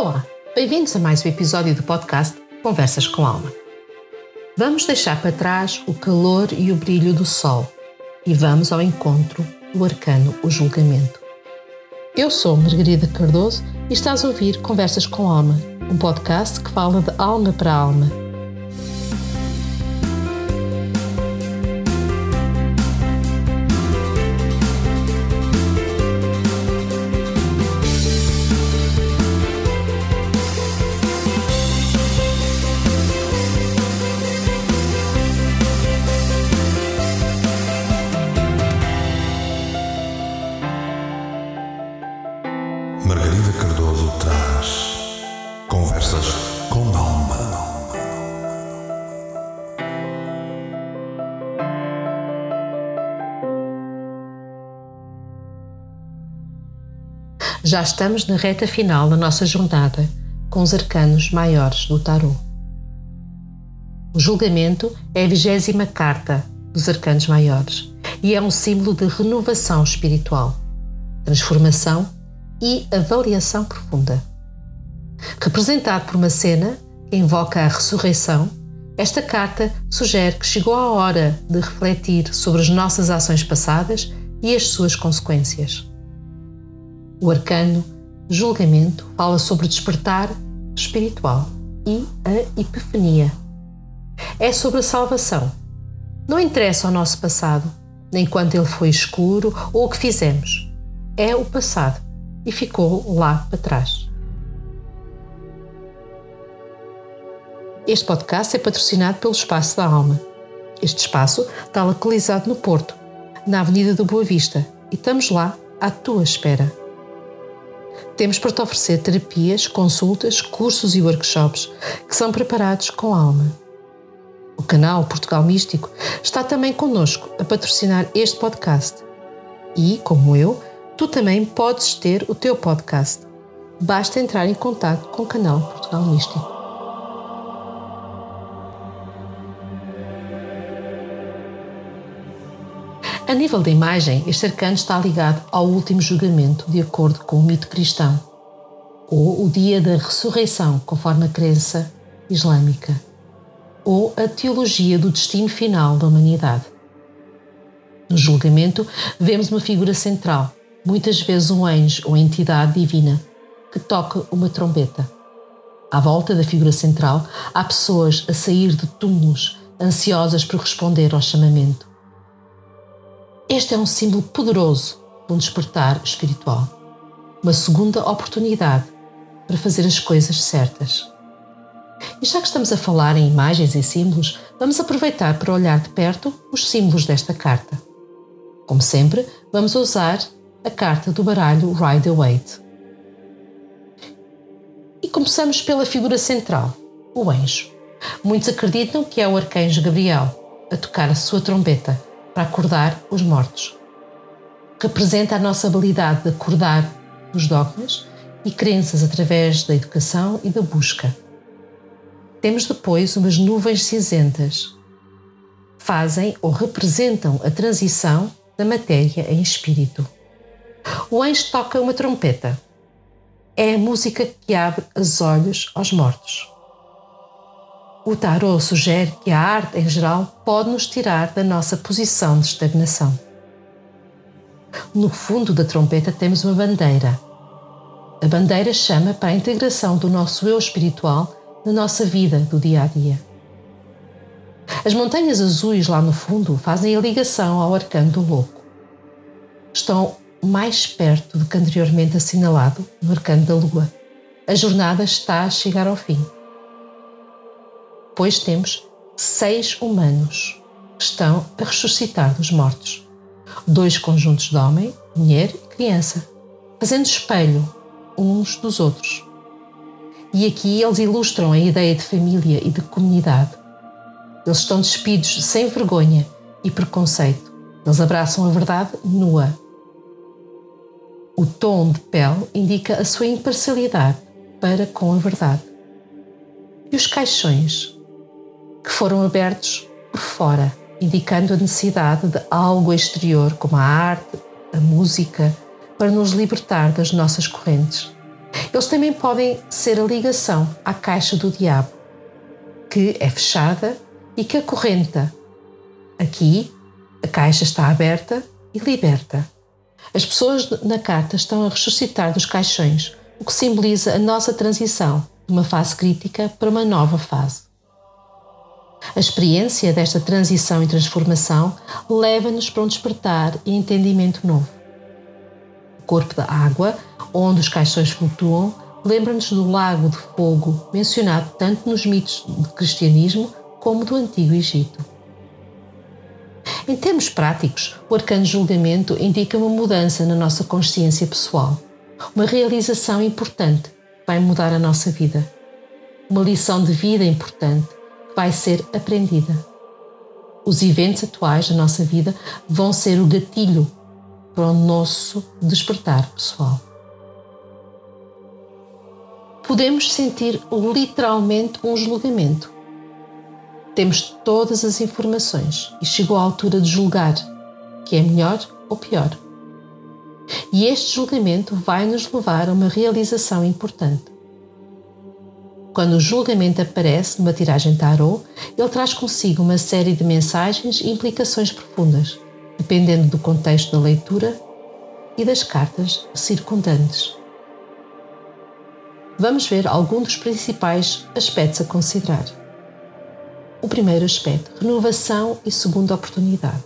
Olá, bem-vindos a mais um episódio do podcast Conversas com Alma. Vamos deixar para trás o calor e o brilho do sol e vamos ao encontro do arcano O Julgamento. Eu sou Margarida Cardoso e estás a ouvir Conversas com Alma, um podcast que fala de alma para alma Já estamos na reta final da nossa jornada com os arcanos maiores do tarô. O julgamento é a vigésima carta dos arcanos maiores e é um símbolo de renovação espiritual, transformação e avaliação profunda. Representado por uma cena que invoca a ressurreição, esta carta sugere que chegou a hora de refletir sobre as nossas ações passadas e as suas consequências. O arcano julgamento fala sobre despertar espiritual e a epifania. É sobre a salvação. Não interessa o nosso passado, nem quando ele foi escuro ou o que fizemos. É o passado e ficou lá para trás. Este podcast é patrocinado pelo Espaço da Alma. Este espaço está localizado no Porto, na Avenida do Boa Vista, e estamos lá à tua espera. Temos para te oferecer terapias, consultas, cursos e workshops que são preparados com alma. O canal Portugal Místico está também connosco a patrocinar este podcast. E, como eu, tu também podes ter o teu podcast. Basta entrar em contato com o canal Portugal Místico. A nível da imagem, este arcano está ligado ao último julgamento, de acordo com o mito cristão, ou o dia da ressurreição, conforme a crença islâmica, ou a teologia do destino final da humanidade. No julgamento, vemos uma figura central, muitas vezes um anjo ou entidade divina, que toca uma trombeta. À volta da figura central, há pessoas a sair de túmulos, ansiosas por responder ao chamamento. Este é um símbolo poderoso de um despertar espiritual, uma segunda oportunidade para fazer as coisas certas. E já que estamos a falar em imagens e símbolos, vamos aproveitar para olhar de perto os símbolos desta carta. Como sempre, vamos usar a carta do baralho Rider-Waite. E começamos pela figura central, o anjo. Muitos acreditam que é o arcanjo Gabriel a tocar a sua trombeta para acordar os mortos. Representa a nossa habilidade de acordar os dogmas e crenças através da educação e da busca. Temos depois umas nuvens cinzentas. Fazem ou representam a transição da matéria em espírito. O anjo toca uma trompeta. É a música que abre os olhos aos mortos. O tarot sugere que a arte em geral pode nos tirar da nossa posição de estagnação. No fundo da trompeta temos uma bandeira. A bandeira chama para a integração do nosso eu espiritual na nossa vida do dia a dia. As montanhas azuis lá no fundo fazem a ligação ao arcano do louco. Estão mais perto do que anteriormente assinalado no arcano da lua. A jornada está a chegar ao fim. Depois temos seis humanos que estão a ressuscitar dos mortos. Dois conjuntos de homem, mulher e criança, fazendo espelho uns dos outros. E aqui eles ilustram a ideia de família e de comunidade. Eles estão despidos sem vergonha e preconceito. Eles abraçam a verdade nua. O tom de pele indica a sua imparcialidade para com a verdade. E os caixões que foram abertos por fora, indicando a necessidade de algo exterior, como a arte, a música, para nos libertar das nossas correntes. Eles também podem ser a ligação à caixa do diabo, que é fechada e que acorrenta. Aqui, a caixa está aberta e liberta. As pessoas na carta estão a ressuscitar dos caixões, o que simboliza a nossa transição de uma fase crítica para uma nova fase. A experiência desta transição e transformação leva-nos para um despertar e entendimento novo. O corpo da água, onde os caixões flutuam, lembra-nos do lago de fogo mencionado tanto nos mitos do cristianismo como do antigo Egito. Em termos práticos, o arcano julgamento indica uma mudança na nossa consciência pessoal, uma realização importante que vai mudar a nossa vida, uma lição de vida importante que vai ser aprendida. Os eventos atuais da nossa vida vão ser o gatilho para o nosso despertar pessoal. Podemos sentir literalmente um julgamento temos todas as informações e chegou a altura de julgar que é melhor ou pior. E este julgamento vai nos levar a uma realização importante. Quando o julgamento aparece numa tiragem tarot, ele traz consigo uma série de mensagens e implicações profundas, dependendo do contexto da leitura e das cartas circundantes. Vamos ver alguns dos principais aspectos a considerar. O primeiro aspecto, renovação e segunda oportunidade.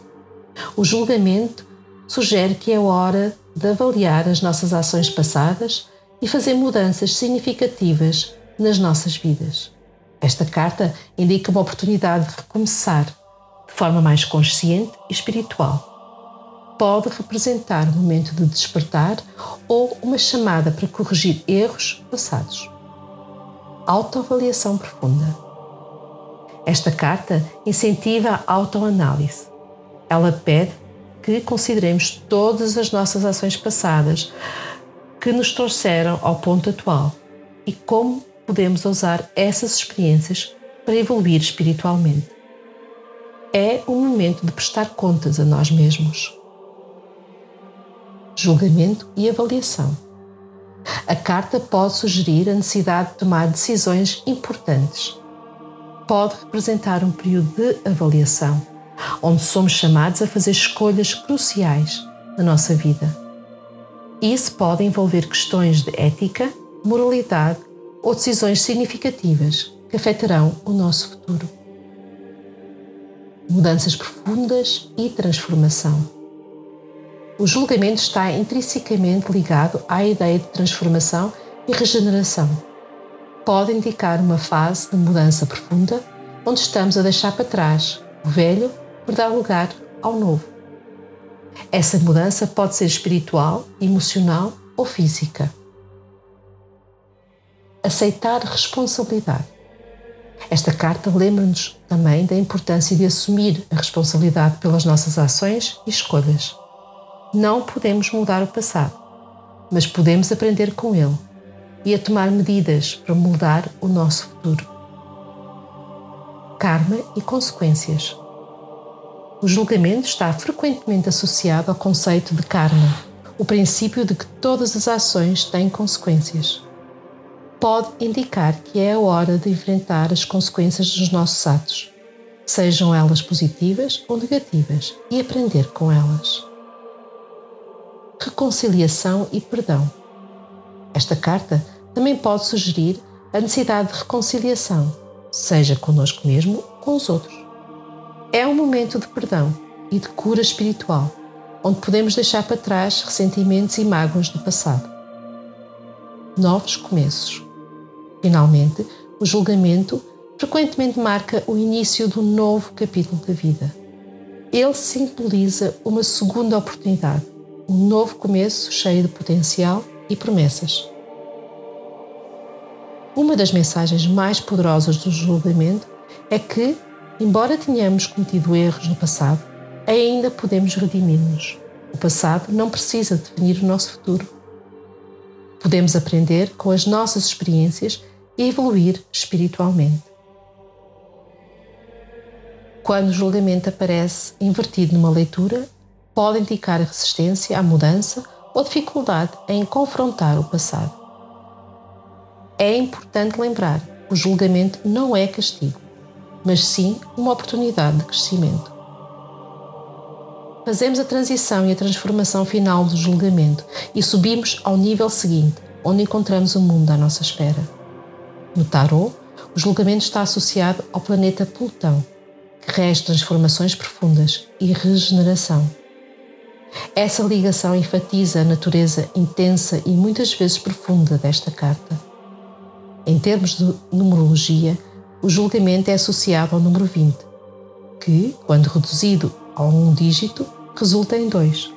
O julgamento sugere que é hora de avaliar as nossas ações passadas e fazer mudanças significativas nas nossas vidas. Esta carta indica uma oportunidade de recomeçar de forma mais consciente e espiritual. Pode representar um momento de despertar ou uma chamada para corrigir erros passados. Autoavaliação profunda. Esta carta incentiva a autoanálise. Ela pede que consideremos todas as nossas ações passadas que nos trouxeram ao ponto atual e como podemos usar essas experiências para evoluir espiritualmente. É o momento de prestar contas a nós mesmos. Julgamento e avaliação. A carta pode sugerir a necessidade de tomar decisões importantes pode representar um período de avaliação, onde somos chamados a fazer escolhas cruciais na nossa vida. Isso pode envolver questões de ética, moralidade ou decisões significativas que afetarão o nosso futuro. Mudanças profundas e transformação. O julgamento está intrinsecamente ligado à ideia de transformação e regeneração pode indicar uma fase de mudança profunda onde estamos a deixar para trás o velho por dar lugar ao novo. Essa mudança pode ser espiritual, emocional ou física. Aceitar responsabilidade. Esta carta lembra-nos também da importância de assumir a responsabilidade pelas nossas ações e escolhas. Não podemos mudar o passado, mas podemos aprender com ele e a tomar medidas para mudar o nosso futuro. Karma e consequências. O julgamento está frequentemente associado ao conceito de karma, o princípio de que todas as ações têm consequências. Pode indicar que é a hora de enfrentar as consequências dos nossos atos, sejam elas positivas ou negativas, e aprender com elas. Reconciliação e perdão. Esta carta também pode sugerir a necessidade de reconciliação, seja conosco mesmo ou com os outros. É um momento de perdão e de cura espiritual, onde podemos deixar para trás ressentimentos e mágoas do passado. Novos começos. Finalmente, o julgamento frequentemente marca o início do novo capítulo da vida. Ele simboliza uma segunda oportunidade, um novo começo cheio de potencial e promessas. Uma das mensagens mais poderosas do julgamento é que, embora tenhamos cometido erros no passado, ainda podemos redimir-nos. O passado não precisa definir o nosso futuro. Podemos aprender com as nossas experiências e evoluir espiritualmente. Quando o julgamento aparece invertido numa leitura, pode indicar resistência à mudança ou dificuldade em confrontar o passado. É importante lembrar: o julgamento não é castigo, mas sim uma oportunidade de crescimento. Fazemos a transição e a transformação final do julgamento e subimos ao nível seguinte, onde encontramos o mundo à nossa espera. No tarot, o julgamento está associado ao planeta Plutão, que rege transformações profundas e regeneração. Essa ligação enfatiza a natureza intensa e muitas vezes profunda desta carta. Em termos de numerologia, o julgamento é associado ao número 20, que, quando reduzido a um dígito, resulta em 2.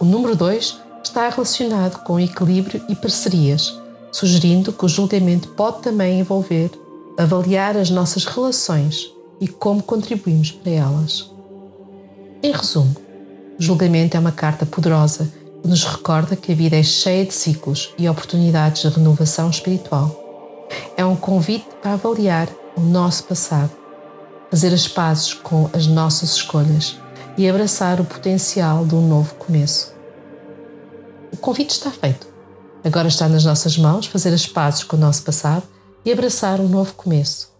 O número 2 está relacionado com equilíbrio e parcerias, sugerindo que o julgamento pode também envolver avaliar as nossas relações e como contribuímos para elas. Em resumo, o julgamento é uma carta poderosa nos recorda que a vida é cheia de ciclos e oportunidades de renovação espiritual. É um convite para avaliar o nosso passado, fazer as pazes com as nossas escolhas e abraçar o potencial de um novo começo. O convite está feito. Agora está nas nossas mãos fazer as pazes com o nosso passado e abraçar um novo começo.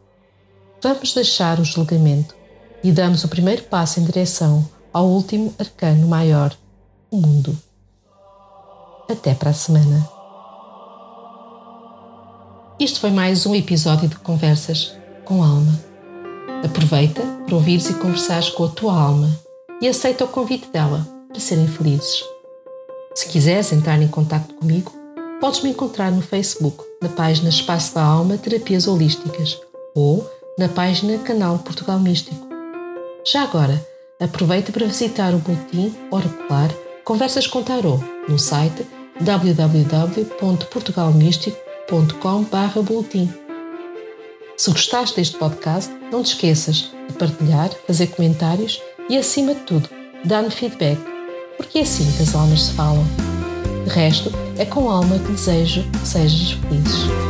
Vamos deixar o julgamento e damos o primeiro passo em direção ao último arcano maior, o mundo. Até para a semana. Isto foi mais um episódio de Conversas com Alma. Aproveita para ouvires e conversares com a tua alma e aceita o convite dela para serem felizes. Se quiseres entrar em contato comigo, podes me encontrar no Facebook, na página Espaço da Alma Terapias Holísticas ou na página Canal Portugal Místico. Já agora, aproveita para visitar o boletim oracular Conversas com Tarot no site www.portugalmístico.com.br Se gostaste deste podcast, não te esqueças de partilhar, fazer comentários e, acima de tudo, dar-me feedback, porque é assim que as almas se falam. De resto, é com alma que desejo que sejas feliz.